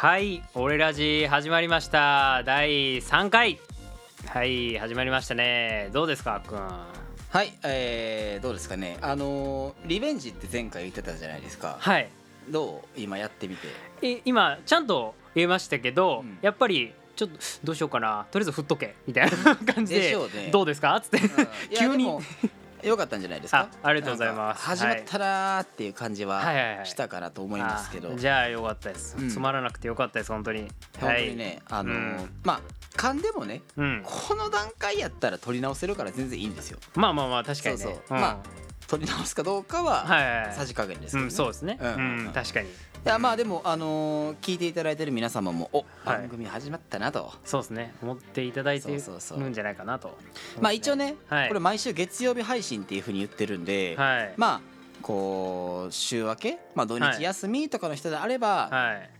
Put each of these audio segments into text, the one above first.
はい、俺ラジ始まりました。第3回。はい、始まりましたね。どうですか、あっくん。はい、えー、どうですかねあのーリベンジって前回言ってたじゃないですかはい。どう？今やってみてえ、今ちゃんと言いましたけど、うんやっぱりちょっとどうしようかな。とりあえず振っとけみたいな感じで。でしょうねどうですか？っつって。いや 急にでもよかったんじゃないですか？あありがとうございます。始まったなーっていう感じははいはいはい。したかなと思いますけど、あじゃあよかったです、うん。つまらなくてよかったです本当に。本当にね、あのーうん。まあ勘でもねはい。うん。この段階やったら取り直せるから全然いいんですよ。まあまあまあ確かにね。そうそう。うん。まあ取り直すかどうかは。さじ加減ですけど、うん、そうですね。ううん確かに。いやまあでもあのー聞いていただいてる皆様もおはい番組始まったなと、そうですね。思っていただいてるんじゃないかなと。まあ一応ね、はいこれ毎週月曜日配信っていうふうに言ってるんで、はい。まあこう週明け、まあ、土日休みとかの人であれば、はい。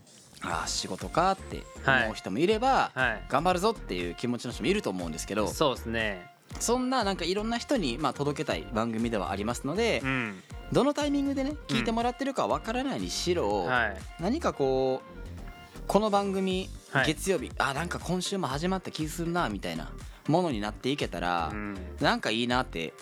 ああ仕事かってはい思う人もいれば、はい。頑張るぞっていう気持ちの人もいると思うんですけどそうですね。そんななんかいろんな人にまあ届けたい番組ではありますので、うん。どのタイミングでね聞いてもらってるかわからないにしろ、はい。何かこうこの番組、はい月曜日あなんか今週も始まった気するなみたいなものになっていけたら、うん。なんかいいなって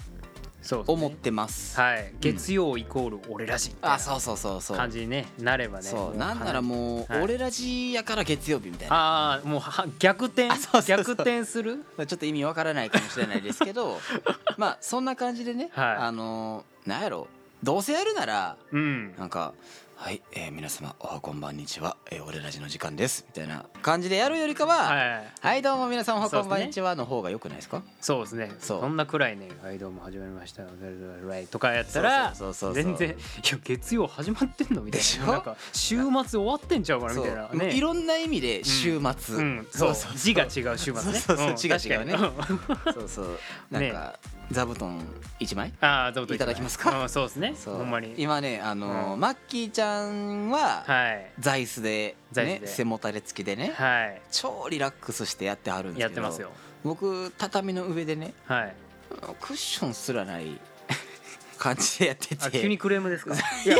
そう思ってます。はい。月曜イコール俺らしいあそうそうそうそう。感じにねなればね。そう。もなんならもう、はい。俺らじやから月曜日みたいな。ああもうは逆転逆転する？ちょっと意味わからないかもしれないですけど まあそんな感じでね、はい。あのーなんやろ。どうせやるならうん。なんか「はい、えー皆様おはこんばんにちは、えー俺らじの時間です」みたいな感じでやるよりかは「はい、はいどうも皆さんおはこんばんにそうちは」の方がよくないですか？そうですね。そう。そんなくらいねはいどうも始まりました。とかやったらそうそうそうそう全然いや月曜始まってんのみたいな。なんか週末終わってんちゃうかなみたいな。そう。ね。いろんな意味で週末、うん、そう字が違う週末ね。そうそうそうん。字が違うね。そうそう。なんか、座布団1枚ああ、どうぞいただきますか？うん、そうですね。ほんまに。今ねあのーうんマッキーちゃんははい。座椅子でね背もたれ付きでねはい。超リラックスしてやってはるんですけどやってますよ。僕畳の上でねはい。クッションすらない 感じでやってあ、て急にクレームですか？いや、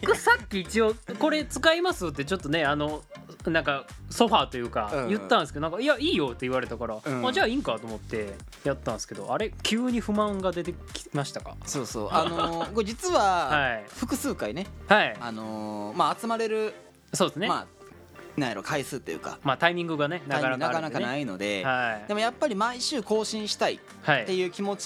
僕さっき一応、これ使いますって、ちょっとね、あの。なんかソファーというかうん言ったんですけどなんかいやいいよって言われたから、うん。あじゃあいいんかと思ってやったんですけどあれ急に不満が出てきましたか？そうそう。あのー これ実ははい。複数回ねはい。あのーまあ集まれるそうですね。ままあなんやろ回数というかあタイミングがねなかなかなかなかないのではい。でもやっぱり毎週更新したいっていう気持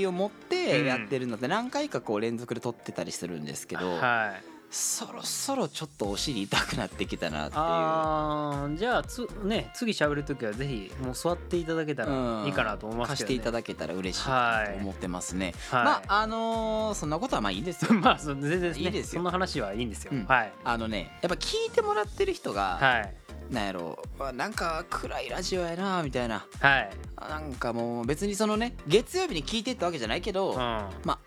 ちを持ってやってるので何回かこう連続で撮ってたりするんですけどはいそろそろちょっとお尻痛くなってきたなっていう。あーじゃあつね次喋る時はぜひもう座っていただけたらいいかなと思いますけど、ね。貸していただけたら嬉しいなと思ってますね、はい。まああのーそんなことはまあいいんですよ。まあ全然ね。いいですよ。その話はいいんですよ、うん。はい。あのねやっぱ聞いてもらってる人が、はい。なんやろあなんか暗いラジオやなみたいな。はい、あなんかもう別にそのね月曜日に聞いてったわけじゃないけど、うん、まあ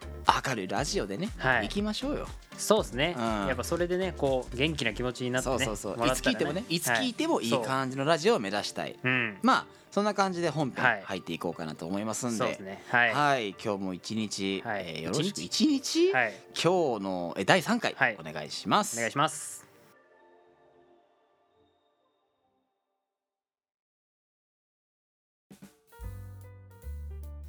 明るいラジオでね、はい。行きましょうよ。そうですね、うん。やっぱそれでねこう元気な気持ちになってね。そうそうそう、いつ聞いてもねい。つ聞いてもいい感じのラジオを目指したい、うん。まあそんな感じで本はい。編入っていこうかなと思いますんで、そうですね。はい。はい、今日も一日、はい。えーよろしく。一一日、はい。今日のえ第3回、はい。お願いします。お願いします。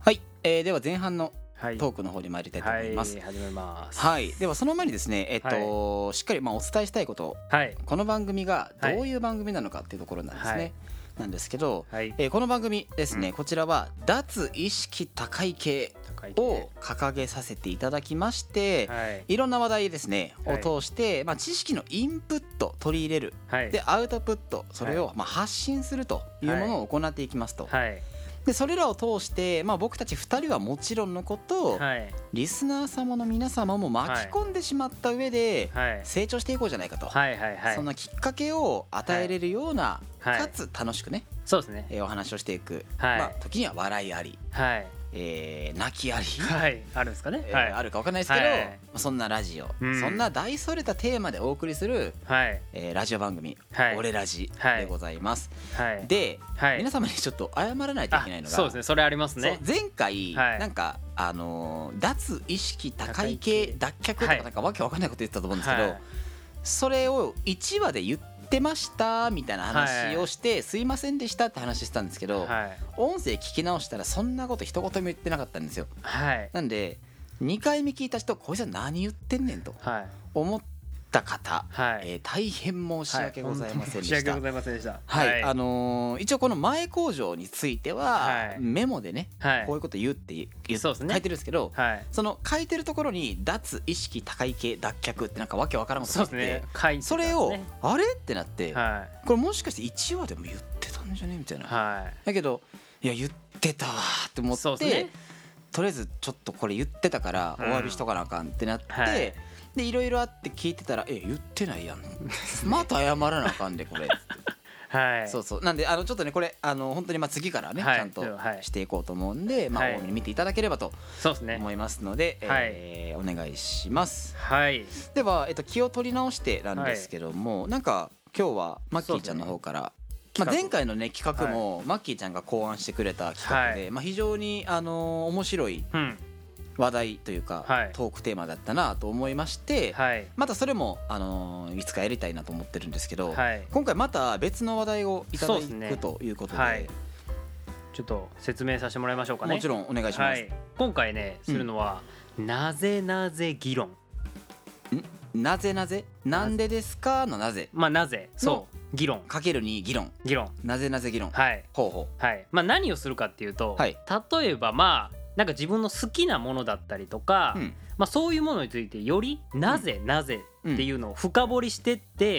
はい、えーでは前半のはい。トークの方に参りたいと思います。はいます。はい、ではその前にですね、えっと、しっかりまあお伝えしたいこと、はい。この番組がどういう番組なのかっていうところなんですね。はい。なんですけど、はい。えーこの番組ですね、うん。こちらは脱意識高い系を掲げさせていただきまして、はい。いろんな話題ですね、はい。を通して、まあ、知識のインプット取り入れる。はい。でアウトプットそれをまあ発信するというものを行っていきますと、はいでそれらを通して、まあ、僕たち2人はもちろんのこと、はい。リスナー様の皆様も巻き込んでしまった上ではい。成長していこうじゃないかと、はいはいはい。そんなきっかけを与えれるような、はい。かつ楽しくね、そうですね。えーお話をしていく、はい。まあ、時には笑いあり、はいえー泣きあり、はいあるんですかね。えーはい。あるか分かんないですけど、はい。まあ、そんなラジオ、うん。そんな大それたテーマでお送りする、はい。えーラジオ番組「はい。俺ラジ」はい。でございます。はい。で、はい。皆様にちょっと謝らないといけないのがあそうですね。それありますね。前回、はい。なんかあのー脱意識高い系系。脱却とかはいなんかわけわかんないこと言ってたと思うんですけど、はい。それを1話で言っってましたみたいな話をして、すいませんでしたって話してたんですけど、はい。音声聞き直したらそんなこと一言も言ってなかったんですよ。はい。なんで2回目聞いた人こいつは何言ってんねんとはい。思った方、はい。えー大変申し訳ございませんでした、申し訳ございませんでした。はい、あのー一応この前工場については、はい。メモでね、はい。こういうこと言うって言そうですね。書いてるんですけど、はい。その書いてるところに脱意識高い系脱却ってなんかわけわからんことがあって、ね。書いてたそれを、あれってなって、はこれもしかして1話でも言ってたんじゃね？みたいな、い。はだけどいや言ってたわーって思って、ね。とりあえずちょっとこれ言ってたからおうん。詫びしとかなあかんってなって、はいでいろいろあって聞いてたら「え言ってないやん。また謝らなあかんでこれ」はい。そうそう。なんであのちょっとねこれあの本当にまあ次からね、はい。ちゃんとはい。していこうと思うんで、まあはい。多めに見ていただければとそうですね。思いますので、はい。えーお願いします。はい。では、えっと、気を取り直してなんですけども、なんか今日はマッキーちゃんの方から、まあ、企画。前回のね企画も、マッキーちゃんが考案してくれた企画で、はい。まあ、非常に、あのー面白いうん話題というか、はい。トークテーマだったなと思いまして、はい。またそれも、あのーいつかやりたいなと思ってるんですけど、はい。今回また別の話題をいただそうですねくということではい。ちょっと説明させてもらいましょうかね。もちろんお願いします。はい。今回ねするのはなぜなぜ議論。なぜなぜ？なんでですか？のなぜ。まあなぜ。そう。議論。かけるに議論。議論。なぜなぜ議論、はい。ほうほはい。まあ何をするかっていうとはい。例えばまあなんか自分の好きなものだったりとかう、うん。まあそういうものについてよりなぜなぜっていうのを深掘りしてって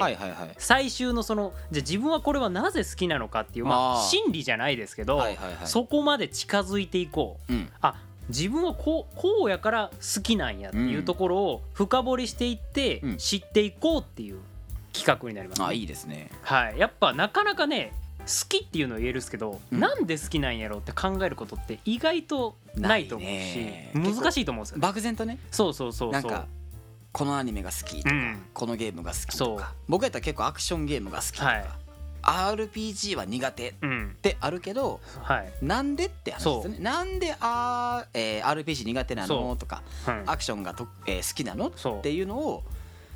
最終のそのじゃあ自分はこれはなぜ好きなのかっていうまあ心理じゃないですけど、はいはいはい。そこまで近づいていこう。うん。あ自分はこうこうやから好きなんやっていうところを深掘りしていってうん。知っていこうっていう企画になります、ね。あいいですね。はい、やっぱなかなかね好きっていうのを言えるんですけど、うん。なんで好きなんやろうって考えることって意外とないと思うないしね難しいと思うんですよね。漠然とね。そうそうそうそう。なんかこのアニメが好きとか、うん。このゲームが好きとか。僕やったら結構アクションゲームが好きとか、はい。RPG は苦手っうん。てあるけどはい、なんでって話ですよね。なんであー、えー RPG 苦手なそう。のとかうんアクションがと、えー好きなのそう。っていうのを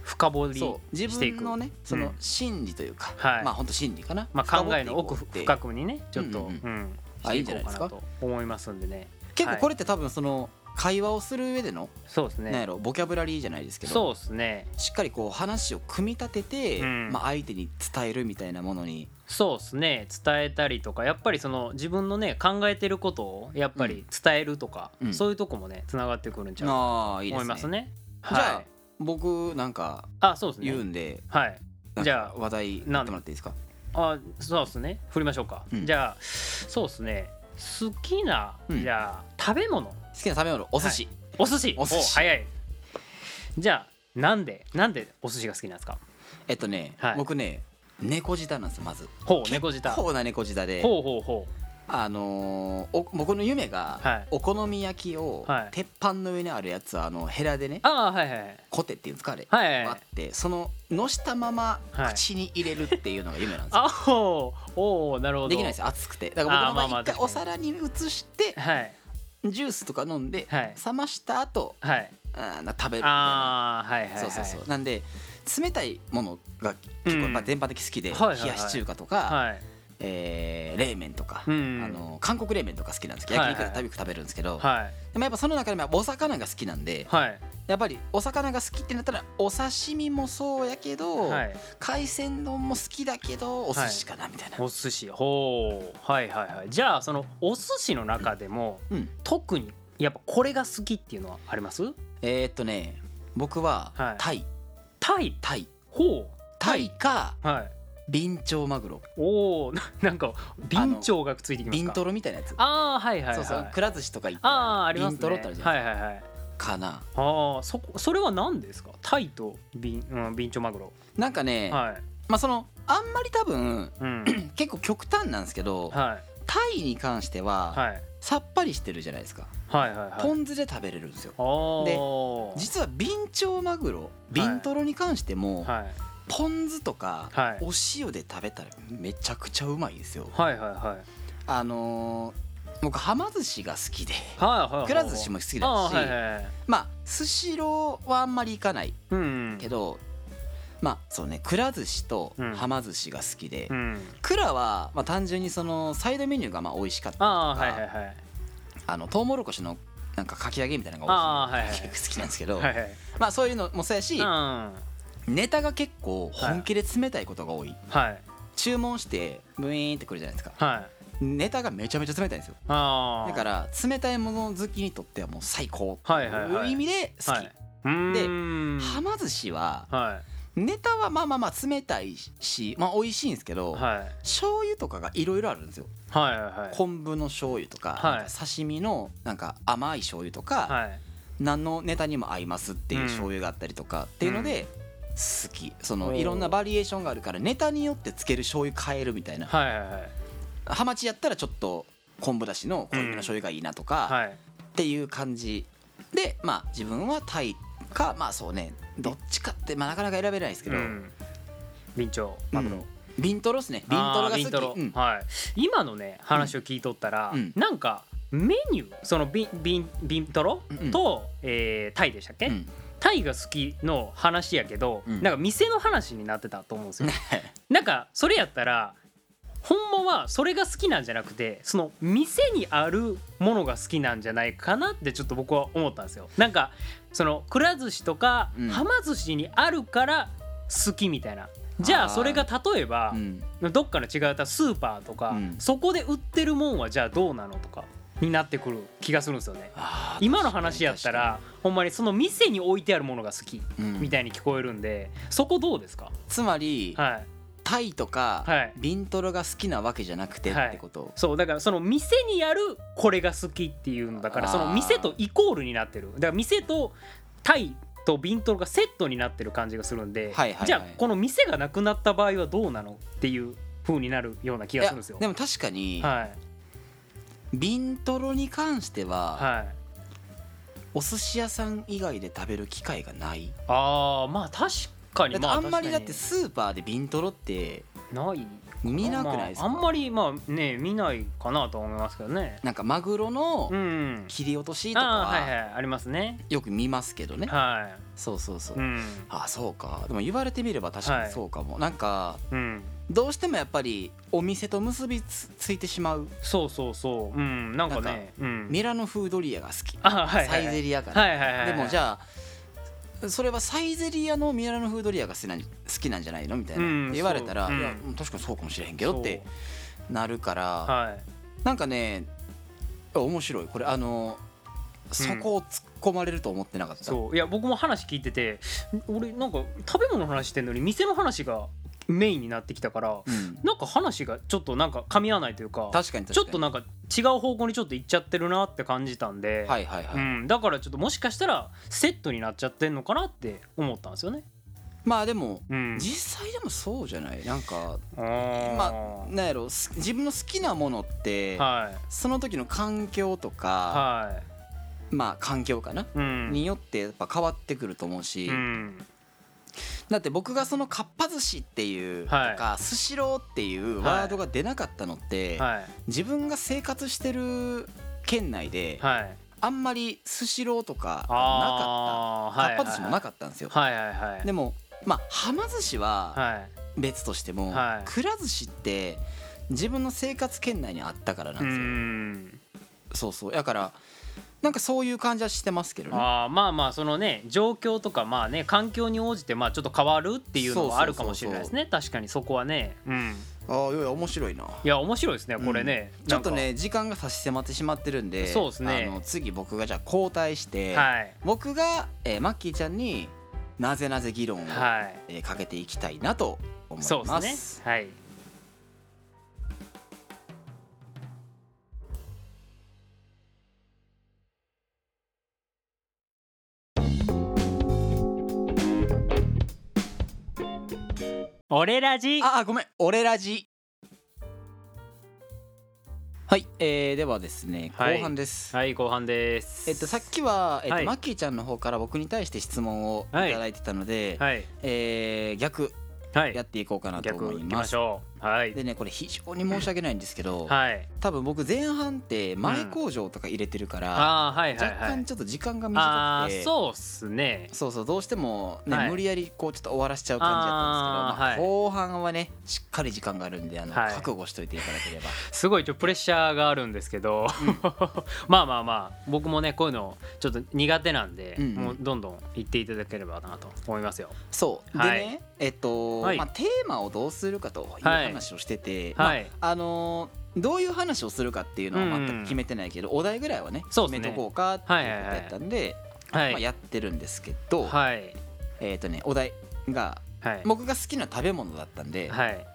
深掘りしていく。分のねそのうん心理というか、はい。まあ本当心理かな、まあ、考えの奥深くにねちょっと、うんうんうん。あいいんじゃないですか？と思いますんでね。結構これって多分その会話をする上での、そうですなんやねろボキャブラリーじゃないですけどそうですね。しっかりこう話を組み立てて、うん。まあ、相手に伝えるみたいなものに。そうですね。伝えたりとかやっぱりその自分のね考えてることをやっぱり伝えるとか、うん。そういうとこもねつながってくるんちゃうかああいいですね。と思いますね。じゃあはい、僕なんかあそうですね。言うんで、はい。じゃあ話題言ってもらっていいですか？あそうですね。振りましょうか、うん。じゃあそうですね。好きな、うん。じゃあ食べ物。好きな食べ物お寿司、お寿司。お寿司。早い。じゃあなんでなんでお寿司が好きなんですか？えっとね、はい。僕ね猫舌なんですよまず。ほう猫舌。ほこうな猫舌で。うほうほあのーお僕の夢が、はい。お好み焼きを、はい。鉄板の上にあるやつをあのヘラでねうああはいはいコテっていうんですかあれ、はいはいはい。割ってそののしたままはい。口に入れるっていうのが夢なんですよ、あおおおなるほど。できないですよ熱くて。だから僕の場合一回お皿に移してはい。ジュースとか飲んで、はい。冷ました後はい。あ食べるみたいな。ああはいはいはいそうそうそう。なんで冷たいものが結構うん。まあ全般的に好きで、冷やし中華とか、はいえー冷麺とか、うん。あの韓国冷麺とか好きなんですけどはい。はい焼肉で食べ食べるんですけど、はい。でもやっぱその中でもお魚が好きなんではい。やっぱりお魚が好きってなったらお刺身もそうやけど、はい。海鮮丼も好きだけどお寿司かなみたいな、お寿司。ほう。はいはいはい。じゃあそのお寿司の中でもうん。特にやっぱこれが好きっていうのはあります？えー、っとね僕ははい。タイ。タイ。タイ。ほう。タイかはいビンチョウマグロ。おお なんかビンチョウがついてきますか？ビントロみたいなやつ。ああはいはいはいそうそうくら寿司とか行ったあらあありますね。ビントロってあるじゃないですはいはいはい。か,、かな。ああそこそれは何ですか？タイとビン,、うん、ビンチョウマグロ。なんかね、はい。まあそのあんまり多分うん。結構極端なんですけど、はい。タイに関しては、はい。さっぱりしてるじゃないですか、はいはいはい。ポン酢で食べれるんですよ。おー。実はビンチョウマグロビントロに関しても、はいポン酢とか、はい。お塩で食べたらめちゃくちゃうまいですよ。はいはいはい。あのー僕はま寿司が好きで。はいはいはいくら寿司も好きだし、はいはいはい。まあスシローはあんまり行かないうんけどまあそうねくら寿司とうん。はま寿司が好きで、うん。くらはまあ単純にそのサイドメニューがまあ美味しかったりとああかはいはいはい。あのトウモロコシのなんかかき揚げみたいなのあーはいはいが美味しい。結 構好きなんですけど、はいはい。まあそういうのもそうやし、うんネタが結構本気で冷たいことが多い、はい。注文してブイーンってくるじゃないですか。はい。ネタがめちゃめちゃ冷たいんですよ。だから冷たいもの好きにとってはもう最高。はいう意味で好き、はい。うーん。はま寿司ははネタはまあまあまあ冷たいしまあ美味しいんですけど、いはい。醤油とかがいろいろあるんですよ。はいはいはい。昆布の醤油とか,、はい。か刺身のなんか甘い醤油とか、はい。何のネタにも合いますっていううん醤油があったりとかっていうので好き。そのいろんなバリエーションがあるからネタによってつける醤油変えるみたいな。はいはいはい。ハマチやったらちょっと昆布だしの濃いめの醤油がいいなとかはい。っていう感じでまあ自分はタイかまあそうねどっちかってまあなかなか選べないですけど、うん。ビンチョウマグロ、うんビントロっすね。ビントロが好き。うん。はい。今のね話を聞いとったら、うん。なんかメニューそのビンビンビントロうんと、えータイでしたっけ、うんタイが好きの話やけど、うん。なんか店の話になってたと思うんですよ。なんかそれやったらほんまはそれが好きなんじゃなくてその店にあるものが好きなんじゃないかなってちょっと僕は思ったんですよ。なんかそのくら寿司とかうん。はま寿司にあるから好きみたいな。じゃあそれが例えばうん。どっかの違ったスーパーとか、うん。そこで売ってるもんはじゃあどうなのとかになってくる気がするんですよね。今の話やったらほんまにその店に置いてあるものが好きみたいに聞こえるんでそこどうですか？つまりはい。タイとかはい。ビントロが好きなわけじゃなくてってこと？そうだからその店にあるこれが好きっていうのだからその店とイコールになってる。だから店とタイとビントロがセットになってる感じがするんで、はいはいはい。じゃあこの店がなくなった場合はどうなのっていう風になるような気がするんですよ。でも確かにはいビントロに関してははい。お寿司屋さん以外で食べる機会がない。あーまあ確かにああんまりだって確スーパーでビントロってない。見なくないですか、まあ、あんまりまあね見ないかなとは思いますけどね。なんかマグロのうん切り落としとかあーはいははい。ありますね。よく見ますけどね。はそうそうそう、いうん。あそうか。でも言われてみれば確かにそうかも、なんかうんどうしてもやっぱりお店と結びつついてしまう。そうそうそう。うんなんかねうん。ミラノフードリアが好き。あはいサイゼリアから、はいはいはいでもじゃあそれはサイゼリアのミラノフードリアが好きなんじゃないのみたいな、うん言われたら、いや確かにそうかもしれへんけどってなるから、はい。なんかね面白い。これあのそこを突っ込まれると思ってなかった、そう。いや僕も話聞いてて俺なんか食べ物の話してんのに店の話がメインになってきたからうん、なんか話がちょっとなんか噛み合わないというか確かに確かに。ちょっとなんか違う方向にちょっと行っちゃってるなって感じたんで、はいはいはい、うん、だからちょっともしかしたらセットになっちゃってんのかなって思ったんですよね。まあでも、うん、実際でもそうじゃない？なんかまなんやろす自分の好きなものって、はい。その時の環境とか、はまあ環境かな、い、うん、によってやっぱ変わってくると思うし、うん、だって僕がそのかっぱ寿司っていうとはい。かスシローっていうワードが出なかったのって、はい。自分が生活してる県内ではい。あんまりスシローとかなかった。かっぱ寿司もなかかったんですよ。でもまあはま寿司ははい。別としても、はい。くら寿司って自分の生活圏内にあったからなうんですよ。ん。そうそう。だからなんかそういう感じはしてますけどね。あーまあまあそのね状況とかまあね環境に応じてまあちょっと変わるっていうのはあるかもしれないですね。確かにそこはね。うん。ああいや面白いな。いや面白いですねこれね、ちょっとね時間が差し迫ってしまってるんでそうですね。あの次僕がじゃあ交代して、はい。僕が、えーマッキーちゃんになぜなぜ議論を、はい。えーかけていきたいなと思います。そうですね。はい俺ラジ。ああごめん。俺ラジ。はい、えー、ではですねはい。後半です、はい後半です。えっとさっきは、えっとはい。マッキーちゃんの方から僕に対して質問をい。ただいてたので、はい。えー逆はい。やっていこうかなと逆思い行きまます。しょうはい。でねこれ非常に申し訳ないんですけど、はい。多分僕前半って前工場とか入れてるから、ああはいはい若はい。干ちょっと時間があ短くてあそうっすね。そうそうどうしてもね、はい。無理やりこうちょっと終わらしちゃう感じだったんですけどまあはい。後半はねしっかり時間があるんであの、はい。覚悟しといていただければ。すごいちょプレッシャーがあるんですけど、まあまあまあ僕もねこういうのちょっと苦手なんで、うんうん。もうどんどん言っていただければなと思いますよ。そう、はい。でねえっと、はい。まあ、テーマをどうするかというはい話をしてて、はい。まああのーどういう話をするかっていうのは全く決めてないけど、お題ぐらいはねそうっすね。決めとこうかっていうことやったんで、はい、まあ、やってるんですけど、はい。えっ、とねお題がはい。僕が好きな食べ物だったんで、はい。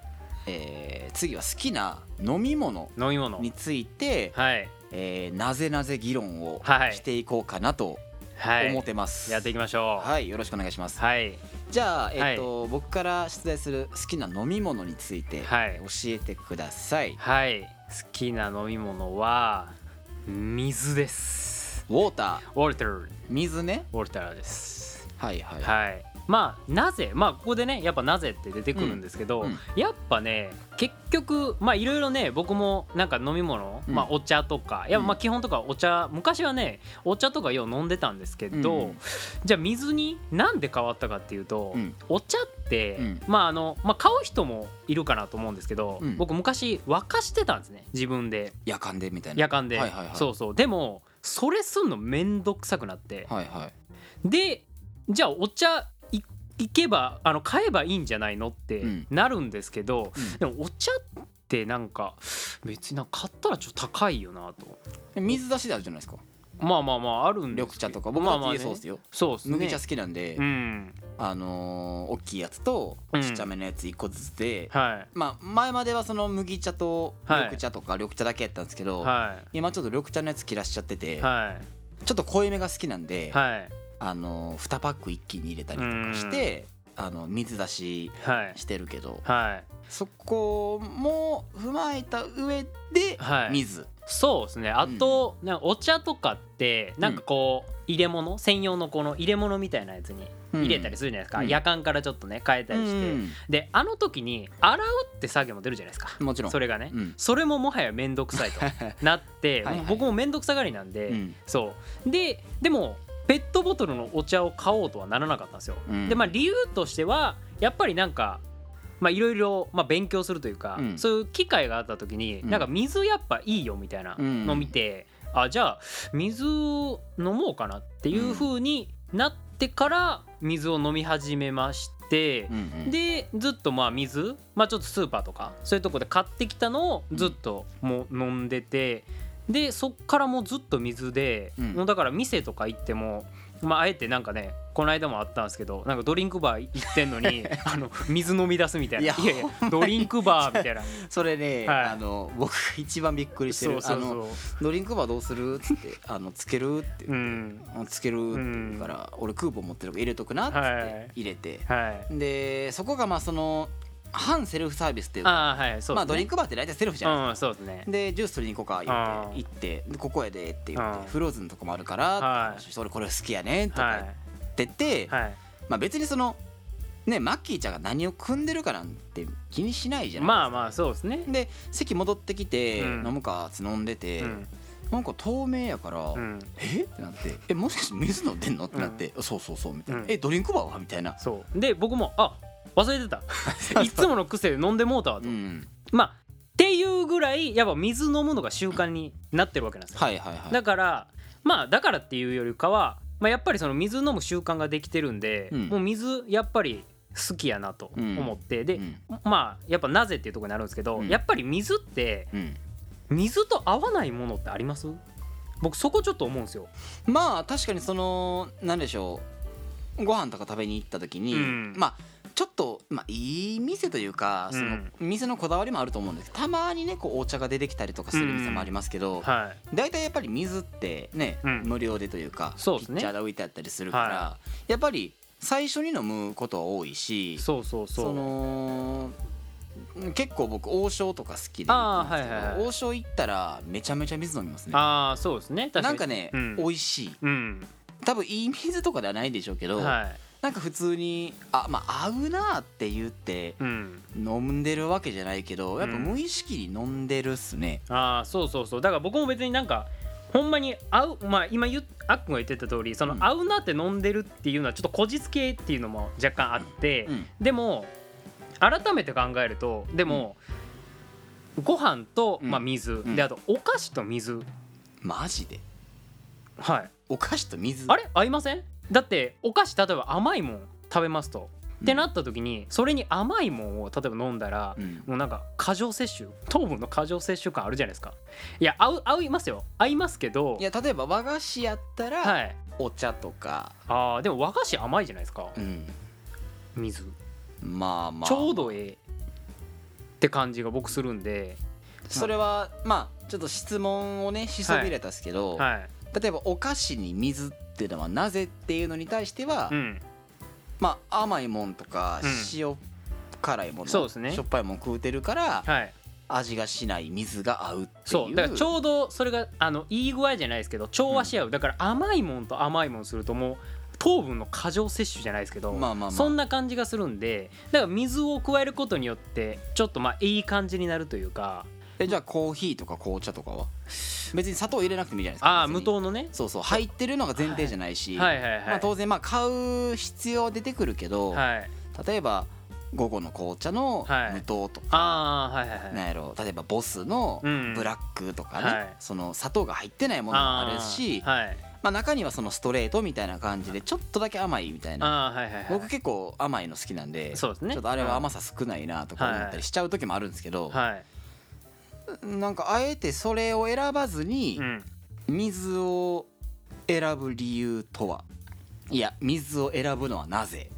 えー次は好きな飲み物飲み物。について、はい。えーなぜなぜ議論をはい。していこうかなとはい。思ってます。やっていきましょう。はい、よろしくお願いします。はいじゃあ、えっ、と、僕から出題する好きな飲み物について教はい。えてください。はい。好きな飲み物は水です。ウォーター、ウォルター。水ね？ウォルターです。はいはい。はいまあなぜまあここでねやっぱなぜって出てくるんですけど、うん。うんやっぱね結局まあいろいろね僕もなんか飲み物、うん。まあお茶とかいやうんまあ基本とかお茶昔はねお茶とかよう飲んでたんですけど、うん。じゃあ水になんで変わったかっていうと、うん。お茶って、うん。まああのまあ買う人もいるかなと思うんですけど、うん。僕昔沸かしてたんですね自分で。夜間でみたいな。夜間で、はいはいはい。そうそう。でもそれすんのめんどくさくなって、はいはい。でじゃあお茶い行けばあの買えばいいんじゃないのってうん。なるんですけど、うん。でもお茶ってなんか別になんか買ったらちょっと高いよなと。え水出しであるじゃないですか。まあまあまああるんです緑茶とか僕はまあまあね。家そうですよ。そうですね。麦茶好きなんで、うん。あのー大きいやつとうん。ちっちゃめのやつ1個ずつで、はい。まあ前まではその麦茶とはい。緑茶とか緑茶だけやったんですけど、は今ちょっと緑茶のやつ切らしちゃってて、ちょっと濃いめが好きなんで、はいあの2パック一気に入れたりとかしてあの水出しはいしてるけどはい。そこも踏まえた上ではい。水、そうですね。あと、なんかお茶とかってなんかこう入れ物専用のこの入れ物みたいなやつに入れたりするじゃないですか、うん。夜間からちょっとね変えたりして、うん。であの時に洗うって作業も出るじゃないですか。もちろん。それがね、うん。それももはや面倒くさいとなって はい僕も面倒くさがりなんで、うん。そう。ででもペットボトルのお茶を買おうとはならなかったんですよ、うん。でまあ理由としてはやっぱりなんかまあいろいろまあ勉強するというか、うん。そういう機会があった時に、うん。なんか水やっぱいいよみたいなのを見て、あじゃあ水を飲もうかなっていう風になってから水を飲み始めまして、うんうん。でずっとまあ水、まあ、ちょっとスーパーとかそういうとこで買ってきたのをずっともう飲んでてでそっからもうずっと水で、うん。もうだから店とか行っても、まあ、あえてなんかねこの間もあったんですけどなんかドリンクバー行ってんのに あの水飲み出すみたいな。いやいやドリンクバーみたいな。それね、はい。あの僕が一番びっくりしてる。そうそうそあのドリンクバーどうするっつって「あのつける?」ってううん「つける?」って言うから、俺クーポン持ってるから入れとくなっつっはい。て入れて、はい。でそこがまあその反セルフサービスっていうかああはいそうですね。まあドリンクバーって大体セルフじゃないうんそうですね。でジュース取りに行こうか言って行ってでここやでって言ってフローズンとかもあるから俺これ好きやねとかは言ってていはい。まあ別にそのねマッキーちゃんが何を組んでるかなんて気にしないじゃないまあまあそうですね。で席戻ってきてうん。飲むかっつ飲んでてうん。なんか透明やからうん。え？ってなってえもしかして水飲んでんの？ってなってそうそうそうみたいな。うん。えドリンクバーは？みたいな。そう。で僕もあ忘れてた。いつもの癖で飲んでもうたわと、うん。まあっていうぐらいやっぱ水飲むのが習慣になってるわけなんですよ、はいはいはい。だからまあだからっていうよりかは、まあ、やっぱりその水飲む習慣ができてるんで、うん。もう水やっぱり好きやなと思って、で、うん。まあやっぱなぜっていうところになるんですけど、うん。やっぱり水ってうん。水と合わないものってあります？僕そこちょっと思うんですよ。まあ確かにそのなんでしょう。ご飯とか食べに行った時に、うん。まあちょっと、まあ、いい店というかそのうん店のこだわりもあると思うんですけどたまにねこうお茶が出てきたりとかする店もありますけど、はい。大体やっぱり水ってね、うん。無料でというかピッチャーで置いてあったりするから、はやっぱり最初に飲むことは多いしそうそうそう。その結構僕王将とか好きで王将行ったらめちゃめちゃ水飲みますね。ああそうですね。なんかね、うん。美味しい。うん。多分いい水とかではないでしょうけど、はいなんか普通にあまあ合うなって言ってうん。飲んでるわけじゃないけどやっぱ無意識に飲んでるっすね、ああそうそうそう。だから僕も別になんかほんまに合うまあ今言っあっくんが言ってた通りその、うん。合うなって飲んでるっていうのはちょっとこじつけっていうのも若干あって、うん。でも改めて考えるとでも、ご飯と、うん。まあ、水、ん。であとお菓子と水。マジで？はい。お菓子と水？あれ？合いません？だってお菓子例えば甘いもん食べますと、ってなった時にそれに甘いもんを例えば飲んだら、うん。もうなんか過剰摂取糖分の過剰摂取感あるじゃないですか。いや合う合いますよ。合いますけどいや例えば和菓子やったら、はい。お茶とか。あーでも和菓子甘いじゃないですか。うん。水。まあまあ。ちょうどええって感じが僕するんで。それはまあちょっと質問をねしそびれたっすけど、はい。例えばお菓子に水っていうのはなぜっていうのに対しては、うん。まあ甘いもんとかうん。塩辛いもの、そうですね。しょっぱいもん食うてるからはい。味がしない水が合うっていう。そうだからちょうどそれがあのいい具合じゃないですけど調和し合う、だから甘いもんと甘いもんするともう糖分の過剰摂取じゃないですけど、まあまあまあ。そんな感じがするんでだから水を加えることによってちょっとまあいい感じになるというか。えじゃあコーヒーとか紅茶とかは？別に砂糖入れなくてもいいじゃないですかああ無糖のね。そうそう。入ってるのが前提じゃないし、はい。はいはい、まあ、当然まあ買う必要は出てくるけど、はい。例えば午後の紅茶のはい。無糖とか、はいはいはい。なんやろ例えばボスのうん。ブラックとかね、はい。その砂糖が入ってないものもあるしはい。まあ、中にはそのストレートみたいな感じでちょっとだけ甘いみたいな。はいはい僕結構甘いの好きなんでそうですね。ちょっとあれは甘さ少ないなとか思ったりしちゃう時もあるんですけど、はいなんかあえてそれを選ばずにうん。水を選ぶ理由とは？いや水を選ぶのはなぜ？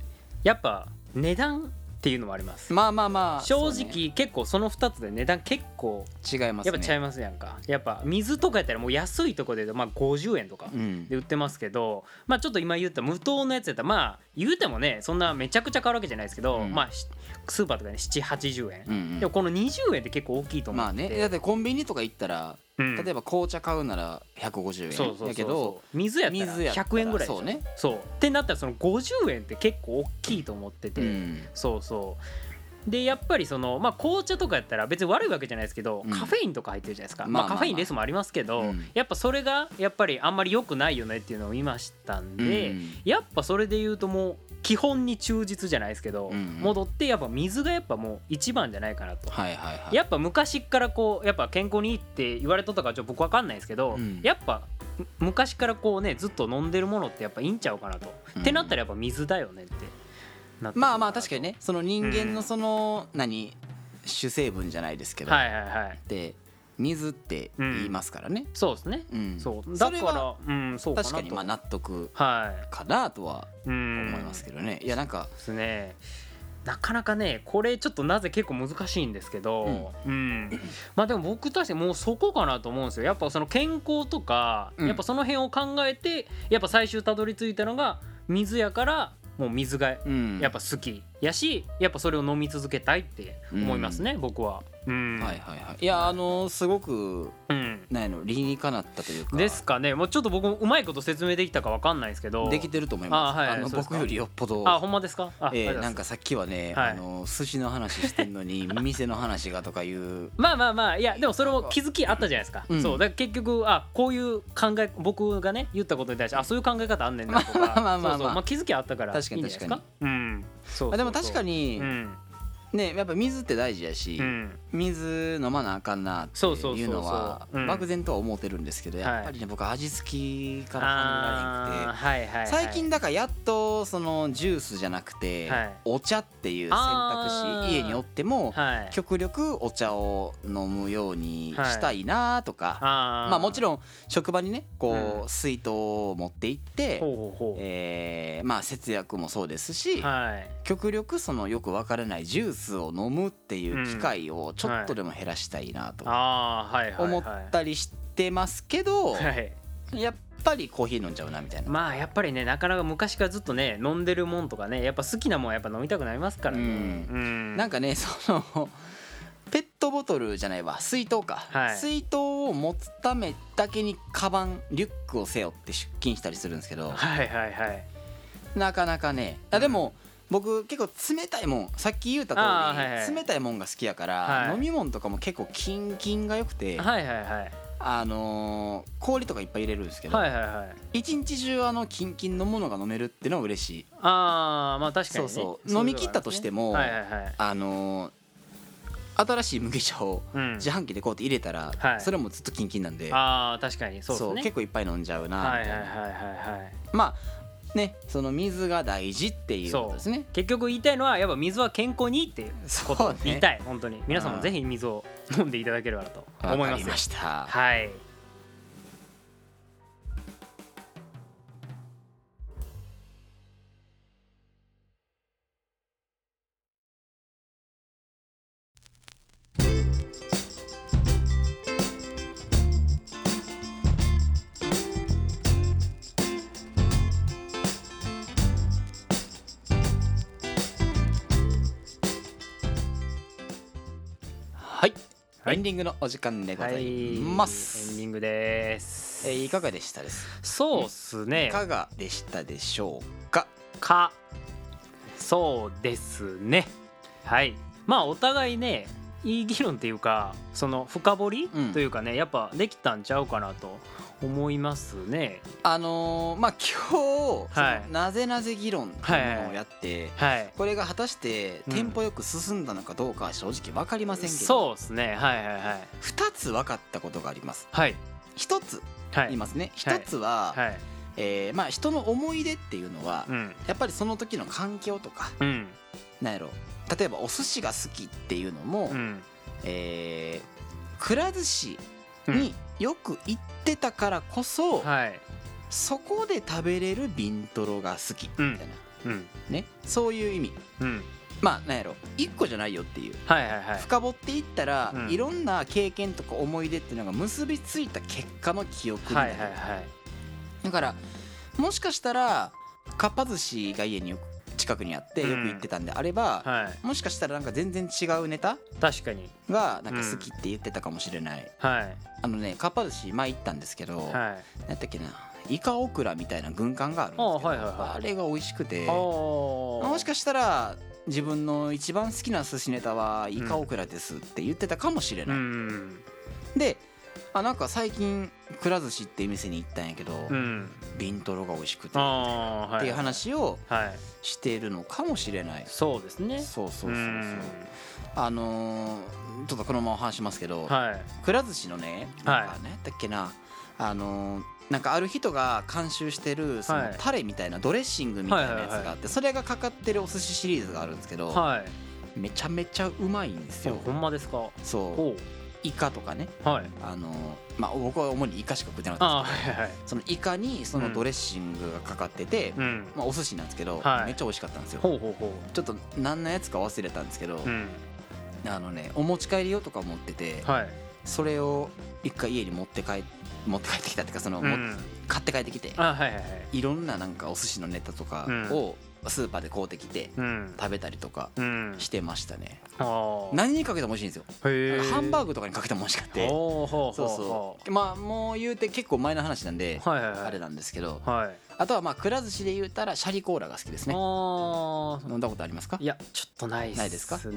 やっぱ値段っていうのもあります。まあまあまあ。正そうね直結構その2つで値段結構違いますね。やっぱちゃいますやんか。やっぱ水とかやったらもう安いとこでまあ50円とかうん。で売ってますけどまあちょっと今言った無糖のやつやったらまあ言うてもねそんなめちゃくちゃ変わるわけじゃないですけど、うん。まあしスーパーとかね780円、うんうん。でもこの20円って結構大きいと思まあね。だってコンビニとか行ったらうん例えば紅茶買うなら150円やけど水やったら水やったら100円ぐらいそうね。そう。ってなったらその50円って結構大きいと思ってて、うん。そうそう。でやっぱりそのまあ紅茶とかやったら別に悪いわけじゃないですけど、うん。カフェインとか入ってるじゃないですか、まあカフェインレスもありますけど、うん。やっぱそれがやっぱりあんまり良くないよねっていうのを見ましたんで、うん。やっぱそれで言うともう基本に忠実じゃないですけど、うん戻ってやっぱ水がやっぱもう一番じゃないかなと。はいはいはい。やっぱ昔からこうやっぱ健康にいいって言われとったかちょっと僕わかんないですけど、うん。やっぱむ昔からこうねずっと飲んでるものってやっぱいいんちゃうかなと、うん。ってなったらやっぱ水だよねってまあまあ確かにねその人間のその何主成分じゃないですけど。はいはいはい。で水って言いますからね。そうですね、うん。そう。だからうんそう確かにまあ納得はい。かなとはうん。思いますけどね。いやなんかですね。なかなかねこれちょっとなぜ結構難しいんですけど、うん。まあでも僕たちもうそこかなと思うんですよ。やっぱその健康とか、うん。やっぱその辺を考えてやっぱ最終たどり着いたのが水やからもう水がうん。やっぱ好きやしやっぱそれを飲み続けたいって思いますね、僕は。うん。はいはいはい。いやあのすごくうん。なの理にかなったというか。ですかね。もうちょっと僕もうまいこと説明できたかわかんないですけど。できてると思います。あはいはいの僕よりよっぽど。あほんまですか？あえーなんかさっきはね、はい。あの寿司の話してんのに 店の話がとかいう。まあまあまあ。いやでもそれも気づきあったじゃないですか、うん。そう。だから結局あこういう考え僕がね言ったことに対してあそういう考え方あんねんなとか。まあまあまあまあ気づきあったから確かにじゃないですか？うんそうでも確かに、うんねやっぱ水って大事やし、うん。水飲まなあかんなっていうのはうん。漠然とは思ってるんですけど、やっぱりね僕味付きから離れなくてはいはい、はい、最近だからやっとそのジュースじゃなくて、はい。お茶っていう選択肢家におってもはい。極力お茶を飲むようにしたいなとか、あまあもちんろん職場にねこうう水筒を持って行って、ほう。えーまあ節約もそうですし、はい。極力そのよくわからないジュースを飲むっていう機会をちょっとでも減らしたいなと思ったりしてますけど、はい。やっぱりコーヒー飲んじゃうなみたいな。まあやっぱりねなかなか昔からずっとね飲んでるもんとかねやっぱ好きなもんはやっぱ飲みたくなりますからね。うん。うん。なんかねそのペットボトルじゃないわ。水筒か、はい。水筒を持つためだけにカバンリュックを背負って出勤したりするんですけど。はいはいはい。なかなかね。あでも僕結構冷たいもんさっき言った通り、はいはい。冷たいもんが好きやから、はい。飲み物とかも結構キンキンがよくて、はいはいはい。あのー氷とかいっぱい入れるんですけど、はいはいはい。一日中あのキンキンのものが飲めるっていうのは嬉しい。ああまあ確かにね。そうそう。飲み切ったとしてもはいはいはい。あのー新しい麦茶をうん。自販機でこうやって入れたら、はい。それもずっとキンキンなんで、ああ確かにそうですね。結構いっぱい飲んじゃうな、はいはいみたはいはい。まあねその水が大事っていうことですね。結局言いたいのはやっぱ水は健康にっていうことを言いたい。本当に。皆さんもぜひ水を飲んでいただければなと思います。ました。はいはい、エンディングのお時間でござはいいます、エンディングです。えーいかがでしたです？そうっすね。いかがでしたでしょうか？か。そうですね。はい。まあお互いねいい議論っていうかその深掘りうん。というかね、やっぱできたんちゃうかなと思いますね。あのーまあ今日、はい。なぜなぜ議論っていうものをやって、はい。これが果たしてうんテンポよく進んだのかどうかは正直分かりませんけど、そうですね。はいはいはい。2つ分かったことがあります。はい。1つはい。言いますね。はい。1つは、はい。えーまあ、人の思い出っていうのは、うん。やっぱりその時の環境とかうん。なんやろ例えばお寿司が好きっていうのも、うん。えーくら寿司うん。によく行ってたからこそ、はい。そこで食べれるビントロが好きみたいな、うん。ね？そういう意味。うん。まあなんやろ。1個じゃないよっていう。はいはいはい。深掘っていったら、うん。いろんな経験とか思い出っていうのが結びついた結果の記憶になる、はいはいはい。だからもしかしたらかっぱ寿司が家によく近くにあってよく行ってたんであれば、はい。もしかしたらなんか全然違うネタ確かに。がなんか好きって言ってたかもしれない、はい。あのねかっぱ寿司前行ったんですけど、はい。何やったっけなイカオクラみたいな軍艦があるんですけどあはいはいはい。あれが美味しくてもしかしたら自分の一番好きな寿司ネタはイカオクラですって言ってたかもしれうない、ん。であなんか最近くら寿司っていう店に行ったんやけど、うん。ビントロが美味しくて、っていう話をはいしているのかもしれない。そうですね。そうそうそうそう。うん。あのーちょっとこのまま話しますけど、はい。くら寿司のねはい。なんか何やっけなあのーなんかある人が監修してるそのはい。タレみたいなドレッシングみたいなやつはいはいはい。があってそれがかかってるお寿司シリーズがあるんですけどはい。めちゃめちゃうまいんですよ。ほんまですか？そう。ほイカとかね。うはい。あのーまあ僕は主にイカしか食ってなかあったんですけどーはいはい。そのイカにそのドレッシングがかかってて、うん。まあ、お寿司なんですけど、はい。めっちゃ美味しかったんですよ。ほうほうほちょっと何のやつか忘れたんですけど、ううん。あのねお持ち帰り用とか持ってて、はい。それを一回家に持って帰持って帰ってきたっていうかその、もうん。買って帰ってきてあはいはいはい。いろんななんかお寿司のネタとかうん。をスーパーで買うてきてうん。食べたりとかうん。してましたね、何にかけても美味しいんですよ。ハンバーグとかにかけても美味しかって。そうそう。まあもう言うて結構前の話なんで、あれなんですけど。はい。あとはまあくら寿司で言うたらシャリコーラが好きですね。飲んだことありますか？いやちょっとないっすね。ないですか？白い？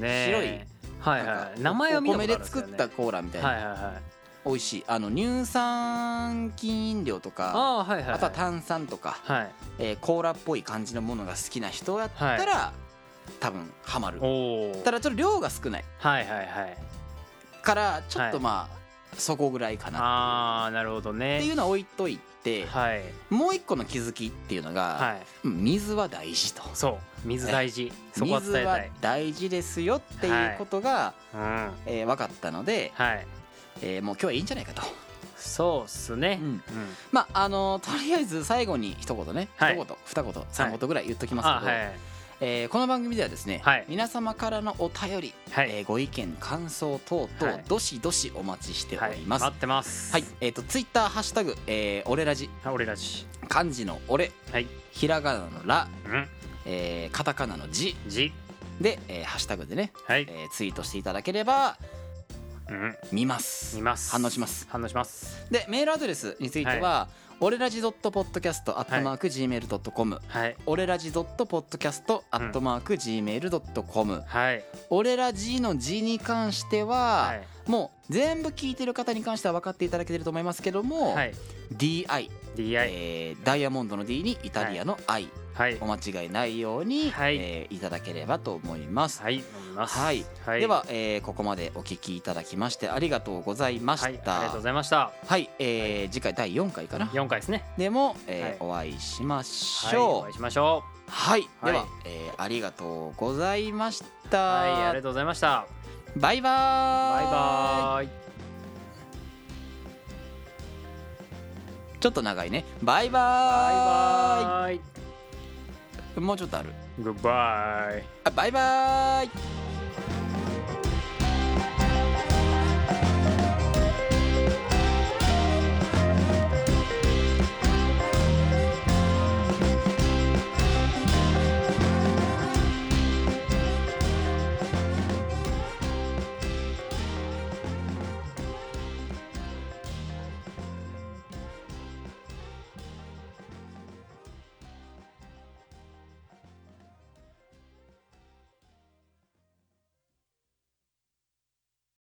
はいなんかはい名前は見たことあるんですよね。で作ったコーラみたいな、はいはいはい美味しい。あの乳酸菌飲料とかあーはいはいはい。あとは炭酸とか、はい。えーコーラっぽい感じのものが好きな人やったら、多分ハマる。ただちょっと量が少ない。はいはいはい。からちょっとはい。まあ、そこぐらいかなああなるほどね。っていうのは置いといて、はい。もう一個の気づきっていうのが、はい。うん水は大事と。そう。水大事。そこは伝水はえたい。大事ですよっていうことが、うん。えー分かったので、はいえーもう今日はいいんじゃないかと。そうっすね。うんうん。まああのとりあえず最後に一言ね、はい。一言二言三言ぐらい言っときますけど、あはいえーこの番組ではですね、はい。皆様からのお便り、はい。えーご意見感想等々、はい。どしどしお待ちしておはいります。はい、待ってます。えっ、とツイッターハッシュタグ、えー、俺ラジ。あ俺らし漢字の俺、はい。ひらがなのら、うん。えーカタカナの字じ。で、えーハッシュタグでね、はい。えーツイートしていただければうん見ます。見ます。反応します。反応します。でメールアドレスについては、俺ラジドットポッドキャストアットマーク gmail.com、はい。俺ラジドットポッドキャストアットマーク gmail.com、はい。俺ラジの字に関しては、はい。もう全部聞いてる方に関しては分かっていただけてると思いますけども、はい。DI、DI えーダイヤモンドの D にイタリアの I、はいお間違いないように、はいえーいただければと思います。はいはい、はいでは、えーここまでお聞きいただきましてありがとうございました。はいありがとうございましたはい、えー次回第4回かな？4回ですねでも、えーお会いしましはいょう。お会いしましょはい、では、はいえーありがとうございましうた。はいありがとうございましたバイバーイ。バイバーイちょっと長いね。バイババイバーイーイ。もうちょっとある。グッバイあバイバーイ。